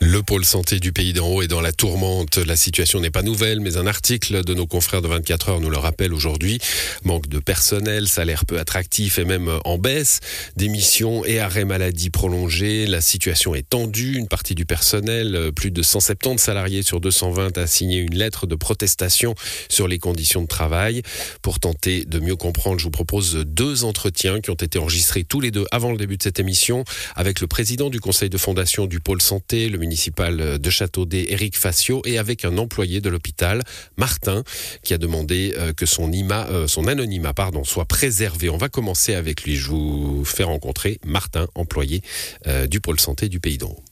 Le pôle santé du pays d'en haut est dans la tourmente. La situation n'est pas nouvelle, mais un article de nos confrères de 24 heures nous le rappelle aujourd'hui. Manque de personnel, salaire peu attractif et même en baisse, démission et arrêt maladie prolongé. La situation est tendue. Une partie du personnel, plus de 170 salariés sur 220, a signé une lettre de protestation sur les conditions de travail. Pour tenter de mieux comprendre, je vous propose deux entretiens qui ont été enregistrés tous les deux avant le début de cette émission avec le président du conseil de fondation du pôle santé, le municipal de Châteaudet, Éric Facio, et avec un employé de l'hôpital, Martin, qui a demandé euh, que son, euh, son anonymat pardon, soit préservé. On va commencer avec lui. Je vous fais rencontrer Martin, employé euh, du pôle santé du Pays d'en haut.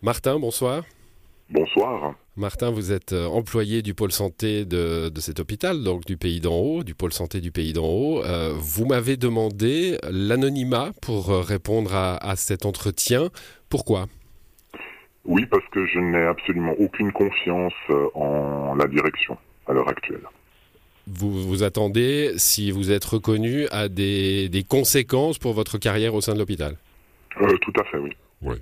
Martin, bonsoir. Bonsoir. Martin, vous êtes employé du pôle santé de, cet hôpital, donc du Pays d'en haut, du pôle santé du Pays d'en haut. vous m'avez demandé l'anonymat pour répondre à cet entretien. Pourquoi? Oui, parce que je n'ai absolument aucune confiance euh, en la direction à l'heure actuelle. Vous vous attendez, si vous êtes reconnu, à des, des conséquences pour votre carrière au sein de l'hôpital? Euh, Tout à fait, oui. Oui.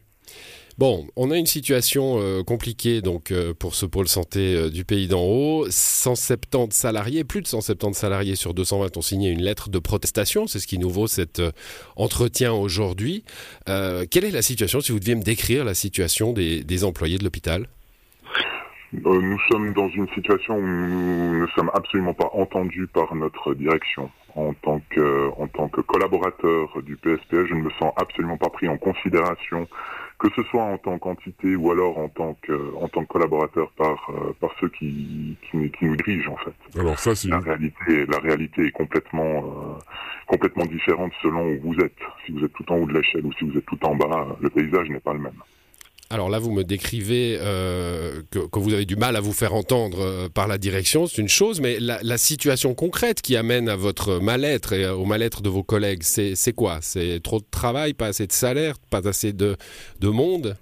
Bon, on a une situation euh, compliquée donc euh, pour ce pôle santé euh, du pays d'en haut. 170 salariés, plus de 170 salariés sur 220 ont signé une lettre de protestation. C'est ce qui nous vaut cet entretien aujourd'hui. quelle est la situation, si vous deviez me décrire la situation des, employés de l'hôpital Nous sommes dans une situation où nous ne sommes absolument pas entendus par notre direction en tant que en tant que collaborateur du PSP, je ne me sens absolument pas pris en considération que ce soit en tant qu'entité ou alors en tant que en tant que collaborateur par euh, par ceux qui, qui, qui nous dirigent en fait. Alors ça c'est la réalité la réalité est complètement euh, complètement différente selon où vous êtes. Si vous êtes tout en haut de l'échelle ou si vous êtes tout en bas, le paysage n'est pas le même. Alors là, vous me décrivez euh, que, vous avez du mal à vous faire entendre euh, par la direction, c'est une chose, mais la, situation concrète qui amène à votre mal-être et au mal-être de vos collègues, c'est quoi? C'est trop de travail, pas assez de salaire, pas assez de, monde?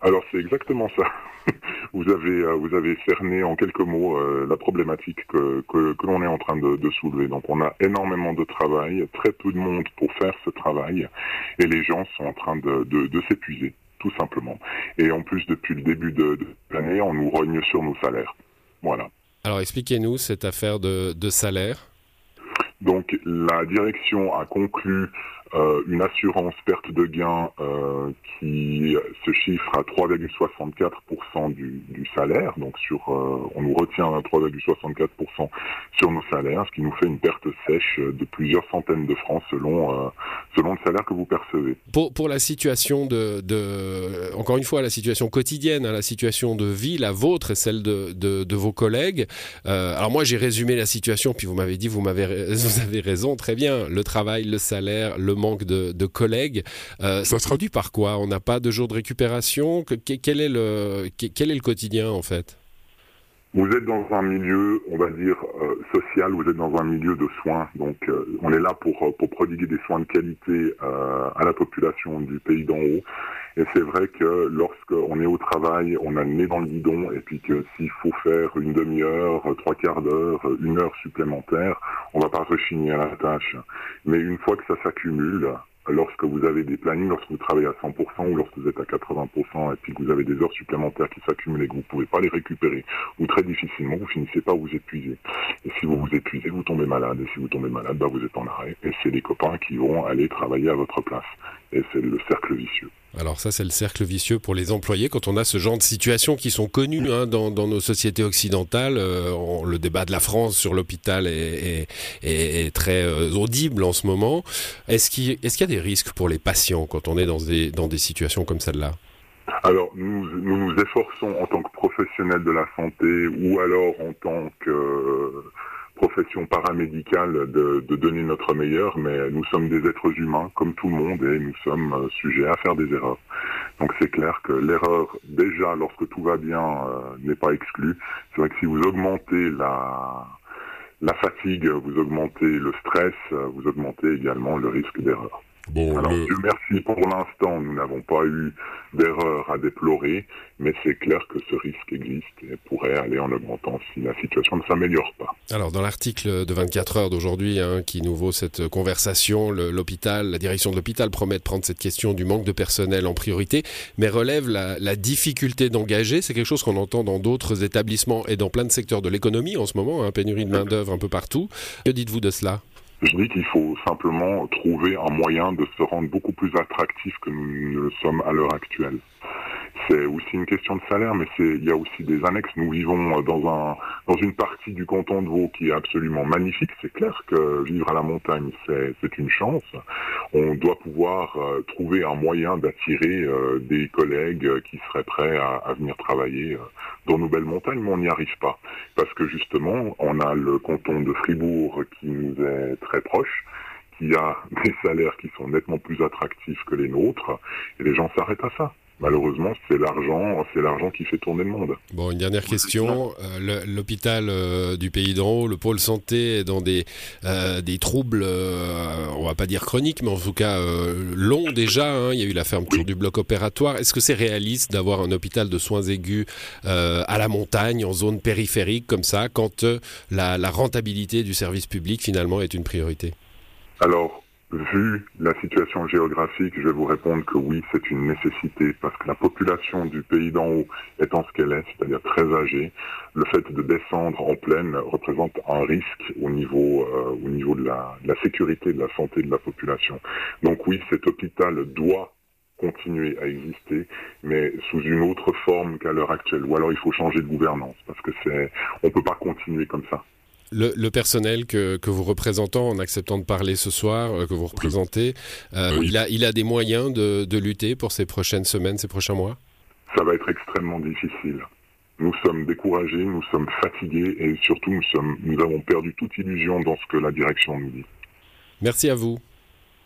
Alors c'est exactement ça. vous avez euh, vous avez cerné en quelques mots la problématique que, l'on est en train de, soulever. Donc on a énormément de travail, très peu de monde pour faire ce travail, et les gens sont en train de s'épuiser tout simplement. Et en plus, depuis le début de, l'année, on nous rogne sur nos salaires. Voilà. Alors expliquez-nous cette affaire de, de salaire. Donc la direction a conclu euh, une assurance perte de gain euh, qui se chiffre à 3,64% du, salaire. Donc sur, euh, on nous retient à 3,64% sur nos salaires, ce qui nous fait une perte sèche de plusieurs centaines de francs selon selon le salaire que vous percevez. Pour, pour la situation de, de, encore une fois, la situation quotidienne, hein, la situation de vie, la vôtre et celle de, de, de vos collègues. alors moi j'ai résumé la situation, puis vous m'avez dit vous m'avez vous avez raison, très bien. Le travail, le salaire, le manque de, collègues. Euh, ça se traduit par quoi? On n'a pas de jour de récupération? Quel, est le, quotidien en fait? Vous êtes dans un milieu, on va dire, euh, social, vous êtes dans un milieu de soins. Donc, euh, on est là pour, pour prodiguer des soins de qualité à la population du pays d'en haut. Et c'est vrai que lorsqu'on est au travail, on a le nez dans le guidon, et puis que s'il faut faire une demi-heure, trois quarts d'heure, une heure supplémentaire, rechigner à la tâche. Mais une fois que ça s'accumule, lorsque vous avez des plannings, lorsque vous travaillez à 100% ou lorsque vous êtes à 80% et puis que vous avez des heures supplémentaires qui s'accumulent et que vous ne pouvez pas les récupérer, ou très difficilement, vous finissez par vous épuiser. Et si vous vous épuisez, vous tombez malade. Et si vous tombez malade, bah, vous êtes en arrêt. Et c'est les copains qui vont aller travailler à votre place. Et c'est le cercle vicieux. Alors ça, c'est le cercle vicieux pour les employés quand on a ce genre de situations qui sont connues hein, dans, nos sociétés occidentales. Euh, le débat de la France sur l'hôpital est, très euh, audible en ce moment. Est-ce qu'il y a des risques pour les patients quand on est dans des, dans des situations comme celle-là? Alors, nous, nous, nous efforçons en tant que professionnels de la santé ou alors en tant que profession paramédicale de, donner notre meilleur, mais nous sommes des êtres humains comme tout le monde et nous sommes euh, sujets à faire des erreurs. Donc c'est clair que l'erreur, déjà lorsque tout va bien, euh, n'est pas exclue. C'est vrai que si vous augmentez la, la fatigue, vous augmentez le stress, vous augmentez également le risque d'erreur. Bon, Alors, Dieu merci, pour l'instant, nous n'avons pas eu d'erreur à déplorer, mais c'est clair que ce risque existe et pourrait aller en augmentant si la situation ne s'améliore pas. Alors, dans l'article de 24 heures d'aujourd'hui, hein, qui nous vaut cette conversation, l'hôpital, la direction de l'hôpital promet de prendre cette question du manque de personnel en priorité, mais relève la, la difficulté d'engager. C'est quelque chose qu'on entend dans d'autres établissements et dans plein de secteurs de l'économie en ce moment, hein, pénurie de main-d'œuvre un peu partout. Que dites-vous de cela? Je dis qu'il faut simplement trouver un moyen de se rendre beaucoup plus attractif que nous ne le sommes à l'heure actuelle c'est aussi une question de salaire, mais il y a aussi des annexes. Nous vivons dans un dans une partie du canton de Vaud qui est absolument magnifique. C'est clair que vivre à la montagne, c'est une chance. On doit pouvoir euh, trouver un moyen d'attirer euh, des collègues qui seraient prêts à, venir travailler euh, dans nos belles montagnes, mais on n'y arrive pas parce que justement, on a le canton de Fribourg qui nous est très proche qui a des salaires qui sont nettement plus attractifs que les nôtres, et les gens s'arrêtent à ça malheureusement, c'est l'argent, c'est l'argent qui fait tourner le monde. Bon, une dernière question. Euh, l'hôpital euh, du Pays d'en haut, le pôle santé, est dans des, euh, des troubles, on va pas dire chroniques, mais en tout cas longs déjà. Hein. Il y a eu la fermeture du bloc opératoire. Est-ce que c'est réaliste d'avoir un hôpital de soins aigus à la montagne, en zone périphérique, comme ça, quand la, la rentabilité du service public, finalement, est une priorité? Alors, Vu la situation géographique, je vais vous répondre que oui, c'est une nécessité parce que la population du pays d'en haut étant ce qu'elle est, c'est-à-dire très âgée, le fait de descendre en plaine représente un risque au niveau, euh, au niveau de la, de la sécurité, de la santé de la population. Donc oui, cet hôpital doit continuer à exister, mais sous une autre forme qu'à l'heure actuelle. Ou alors il faut changer de gouvernance parce que c'est, on peut pas continuer comme ça. Le, personnel que, que, vous représentez en acceptant de parler ce soir, euh, que vous représentez, euh, il, a, il a des moyens de, de, lutter pour ces prochaines semaines, ces prochains mois? Ça va être extrêmement difficile. Nous sommes découragés, nous sommes fatigués et surtout nous, sommes, nous avons perdu toute illusion dans ce que la direction nous dit. Merci à vous.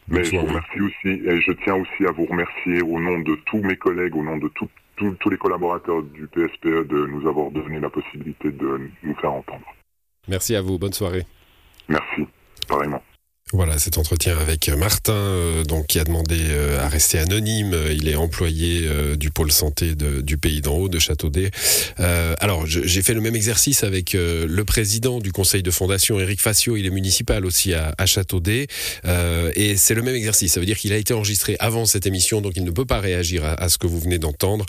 Mais je vous remercie aussi et je tiens aussi à vous remercier au nom de tous mes collègues, au nom de tous les collaborateurs du PSPE de nous avoir donné la possibilité de nous faire entendre. Merci à vous. Bonne soirée. Merci. Pareillement. Voilà cet entretien avec Martin, euh, donc qui a demandé euh, à rester anonyme. Il est employé euh, du pôle santé du pays d'en haut, de Châteaudet. alors j'ai fait le même exercice avec le président du conseil de fondation, Eric Facio. Il est municipal aussi à, à Châteaudet, et c'est le même exercice. Ça veut dire qu'il a été enregistré avant cette émission, donc il ne peut pas réagir à, à ce que vous venez d'entendre.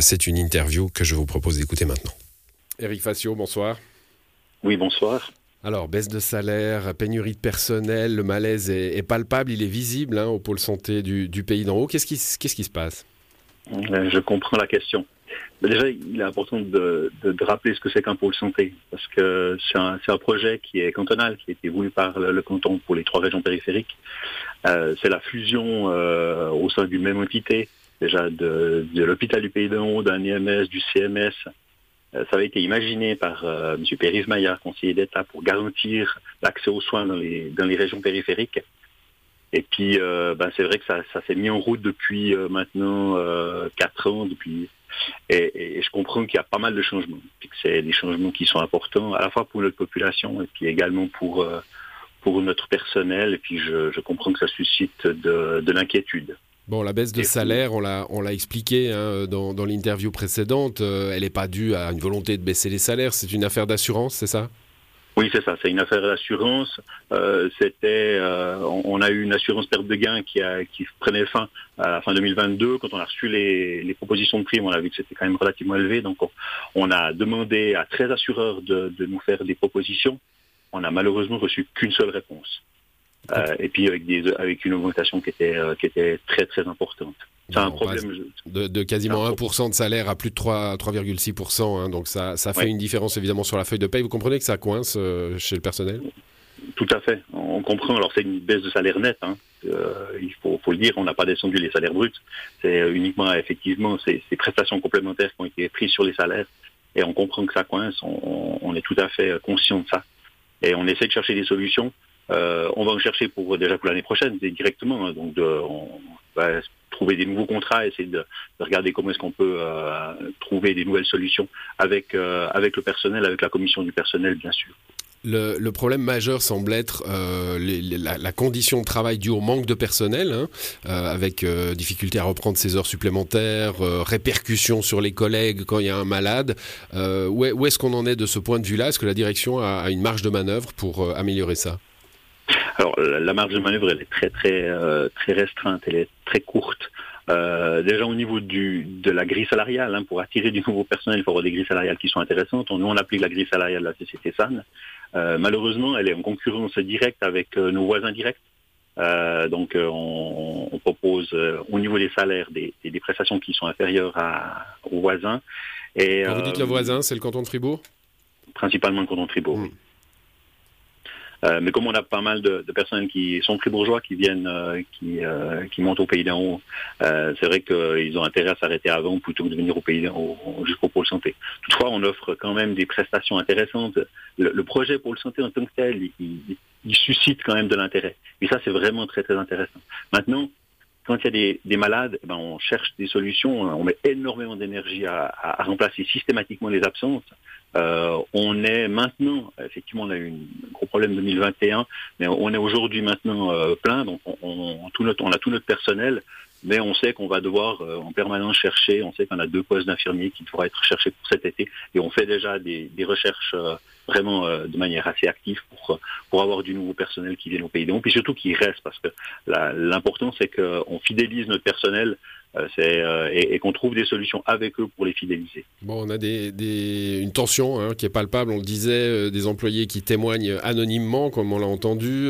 c'est une interview que je vous propose d'écouter maintenant. Eric Facio, bonsoir. Oui, bonsoir. Alors, baisse de salaire, pénurie de personnel, le malaise est, palpable, il est visible hein, au pôle santé du, pays d'en haut. Qu'est-ce qui, qu'est-ce qui se passe? Euh, Je comprends la question. déjà, il est important de, rappeler ce que c'est qu'un pôle santé, parce que c'est un, projet qui est cantonal, qui a été voulu par le, canton pour les trois régions périphériques. Euh, c'est la fusion euh, au sein d'une même entité, déjà de, de l'hôpital du pays d'en haut, d'un IMS, du CMS, ça avait été imaginé par euh, M. Péris Maillard, conseiller d'État, pour garantir l'accès aux soins dans les, dans les régions périphériques. Et puis, euh, ben, c'est vrai que ça, ça s'est mis en route depuis maintenant quatre ans, depuis. Et, et, je comprends qu'il y a pas mal de changements, que c'est des changements qui sont importants à la fois pour notre population et puis également pour pour notre personnel. Et puis, je, je comprends que ça suscite de, de l'inquiétude. Bon, la baisse de salaire, on l'a, on l'a expliqué hein, dans, dans l'interview précédente, euh, elle n'est pas due à une volonté de baisser les salaires, c'est une affaire d'assurance, c'est ça? Oui, c'est ça, c'est une affaire d'assurance. Euh, c'était, euh, on, a eu une assurance perte de gain qui, a, qui prenait fin à la fin 2022. Quand on a reçu les, les propositions de prime, on a vu que c'était quand même relativement élevé. Donc, on, on a demandé à 13 assureurs de, de, nous faire des propositions. On a malheureusement reçu qu'une seule réponse. Euh, et puis avec, des, avec une augmentation qui était, euh, qui était très très importante. C'est un problème. De, de quasiment 1% de salaire à plus de 3,6%. Hein, donc ça, ça fait une différence évidemment sur la feuille de paye. Vous comprenez que ça coince euh, chez le personnel? Tout à fait. On comprend. Alors c'est une baisse de salaire net. Hein. il faut, faut, le dire. On n'a pas descendu les salaires bruts. C'est uniquement effectivement ces, ces, prestations complémentaires qui ont été prises sur les salaires. Et on comprend que ça coince. On, on est tout à fait conscient de ça. Et on essaie de chercher des solutions. Euh, on va en chercher pour déjà pour l'année prochaine, directement. Hein. donc, on va trouver des nouveaux contrats, essayer de, regarder comment est-ce qu'on peut euh, trouver des nouvelles solutions avec euh, avec le personnel, avec la commission du personnel, bien sûr. Le, problème majeur semble être la, condition de travail due au manque de personnel, hein, avec difficulté à reprendre ses heures supplémentaires, répercussions sur les collègues quand il y a un malade. où, est, ce qu'on en est de ce point de vue-là? Est-ce que la direction a, une marge de manœuvre pour améliorer ça? Alors la, marge de manœuvre, elle est très très très restreinte, elle est très courte. déjà au niveau du, de la grille salariale, hein, pour attirer du nouveau personnel, il faut avoir des grilles salariales qui sont intéressantes. Nous, on applique la grille salariale de la société SAN. Euh, malheureusement, elle est en concurrence directe avec euh, nos voisins directs. Euh, donc, on, propose au niveau des salaires des, prestations qui sont inférieures aux voisins. Et, Quand vous dites le voisin, c'est le canton de Fribourg? Principalement le canton de Fribourg. Hmm. Euh, mais comme on a pas mal de, de personnes qui sont fribourgeois, qui viennent, euh, qui, euh, qui montent au pays d'en haut, c'est vrai qu'ils ont intérêt à s'arrêter avant plutôt que de venir au pays d'en haut jusqu'au pôle santé. Toutefois, on offre quand même des prestations intéressantes. Le, projet pôle santé en tant que tel, il, il suscite quand même de l'intérêt. Et ça, c'est vraiment très très intéressant. Maintenant, quand il y a des, des malades, eh ben on cherche des solutions, on met énormément d'énergie à, remplacer systématiquement les absences. Euh, on est maintenant, effectivement, on a eu un gros problème 2021, mais on est aujourd'hui maintenant euh, plein, donc on a tout notre personnel, mais on sait qu'on va devoir euh, en permanence chercher, on sait qu'on a deux postes d'infirmiers qui devraient être cherchés pour cet été, et on fait déjà des, recherches euh, vraiment euh, de manière assez active pour, pour avoir du nouveau personnel qui vient au pays donc, puis surtout qui reste, parce que l'important c'est qu'on fidélise notre personnel euh, euh, et, qu'on trouve des solutions avec eux pour les fidéliser. Bon, on a des, une tension hein, qui est palpable, on le disait, euh, des employés qui témoignent anonymement, comme on l'a entendu.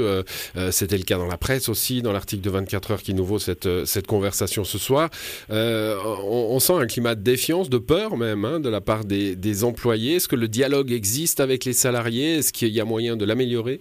C'était le cas dans la presse aussi, dans l'article de 24 heures qui nous vaut cette, cette conversation ce soir. On, sent un climat de défiance, de peur même, hein, de la part des, des employés. Est-ce que le dialogue existe avec les salariés? Est-ce qu'il y a moyen de l'améliorer?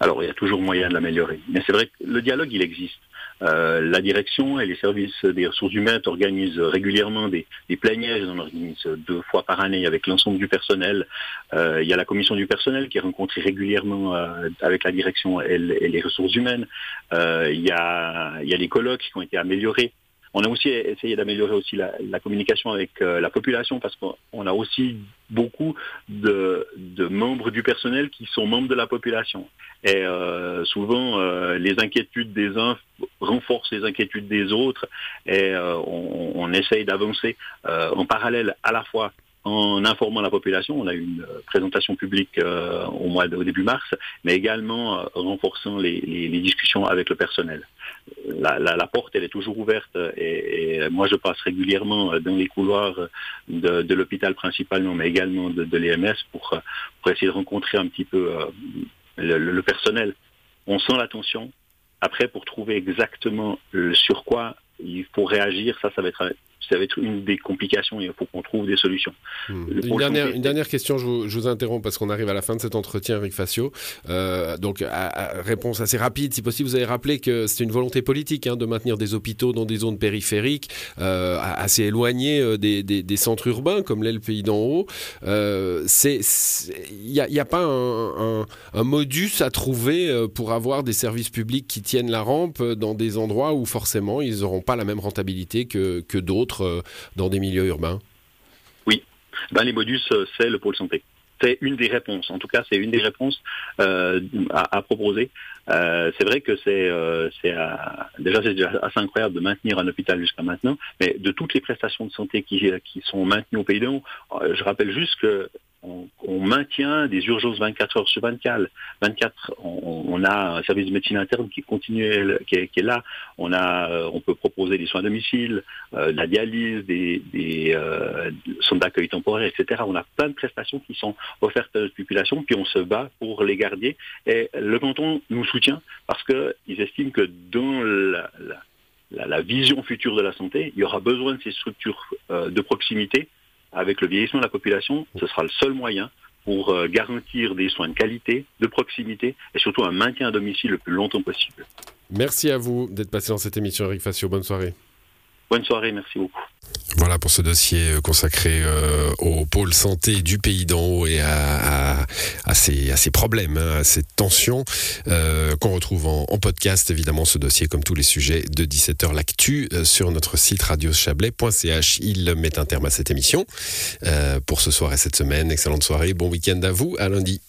Alors, il y a toujours moyen de l'améliorer. Mais c'est vrai que le dialogue, il existe. Euh, la direction et les services des ressources humaines organisent régulièrement des, des plénières, ils en organisent deux fois par année avec l'ensemble du personnel. Euh, il y a la commission du personnel qui est rencontrée régulièrement euh, avec la direction et, les ressources humaines. il, y a, il y a les colloques qui ont été améliorés. On a aussi essayé d'améliorer aussi la, communication avec la population parce qu'on a aussi beaucoup de, membres du personnel qui sont membres de la population. Et euh, souvent, euh, les inquiétudes des uns renforcent les inquiétudes des autres et euh, on, essaye d'avancer en parallèle à la fois en informant la population. On a eu une présentation publique au mois de, au début mars, mais également renforçant les, les, les, discussions avec le personnel. La, la, la, porte, elle est toujours ouverte et, et, moi, je passe régulièrement dans les couloirs de, de l'hôpital principalement, mais également de, de l'EMS pour, pour essayer de rencontrer un petit peu le, personnel. On sent la tension. Après, pour trouver exactement sur quoi il faut réagir, ça, ça va être ça va être une des complications et il faut qu'on trouve des solutions. Hmm. Une, dernière, une, dernière, question, je vous, je vous interromps parce qu'on arrive à la fin de cet entretien, Eric Facio. Euh, donc, à, réponse assez rapide, si possible, vous avez rappelé que c'était une volonté politique hein, de maintenir des hôpitaux dans des zones périphériques, euh, assez éloignées euh, des, des, des, centres urbains, comme l'est le pays d'en haut. Euh, il n'y a, pas un, un, un, modus à trouver pour avoir des services publics qui tiennent la rampe dans des endroits où forcément ils n'auront pas la même rentabilité que, que d'autres euh, dans des milieux urbains? Oui, ben, les modus, euh, c'est le pôle santé c'est une des réponses. En tout cas, c'est une des réponses euh, à, proposer. c'est vrai que c'est déjà c'est assez incroyable de maintenir un hôpital jusqu'à maintenant, mais de toutes les prestations de santé qui, qui sont maintenues au Pays de je rappelle juste que on, maintient des urgences 24 heures sur 24. 24, on, a un service de médecine interne qui continue, qui est, qui est là. On a, euh, on peut proposer des soins à domicile, euh, la dialyse, des, des euh, centres d'accueil temporaire, etc. On a plein de prestations qui sont offertes à notre population, puis on se bat pour les garder. Et le canton nous soutient parce qu'ils estiment que dans la, la, la, vision future de la santé, il y aura besoin de ces structures euh, de proximité avec le vieillissement de la population, ce sera le seul moyen pour euh, garantir des soins de qualité, de proximité et surtout un maintien à domicile le plus longtemps possible. Merci à vous d'être passé dans cette émission, Eric Facio. Bonne soirée. Bonne soirée, merci beaucoup. Voilà pour ce dossier euh, consacré euh, au pôle santé du pays d'en haut et à, à, ces, problèmes, hein, à ces tensions euh, qu'on retrouve en, podcast. Évidemment, ce dossier, comme tous les sujets de 17h l'actu sur notre site radiochablais.ch. Il met un terme à cette émission. Pour ce soir et cette semaine, excellente soirée, bon week-end à vous, à lundi.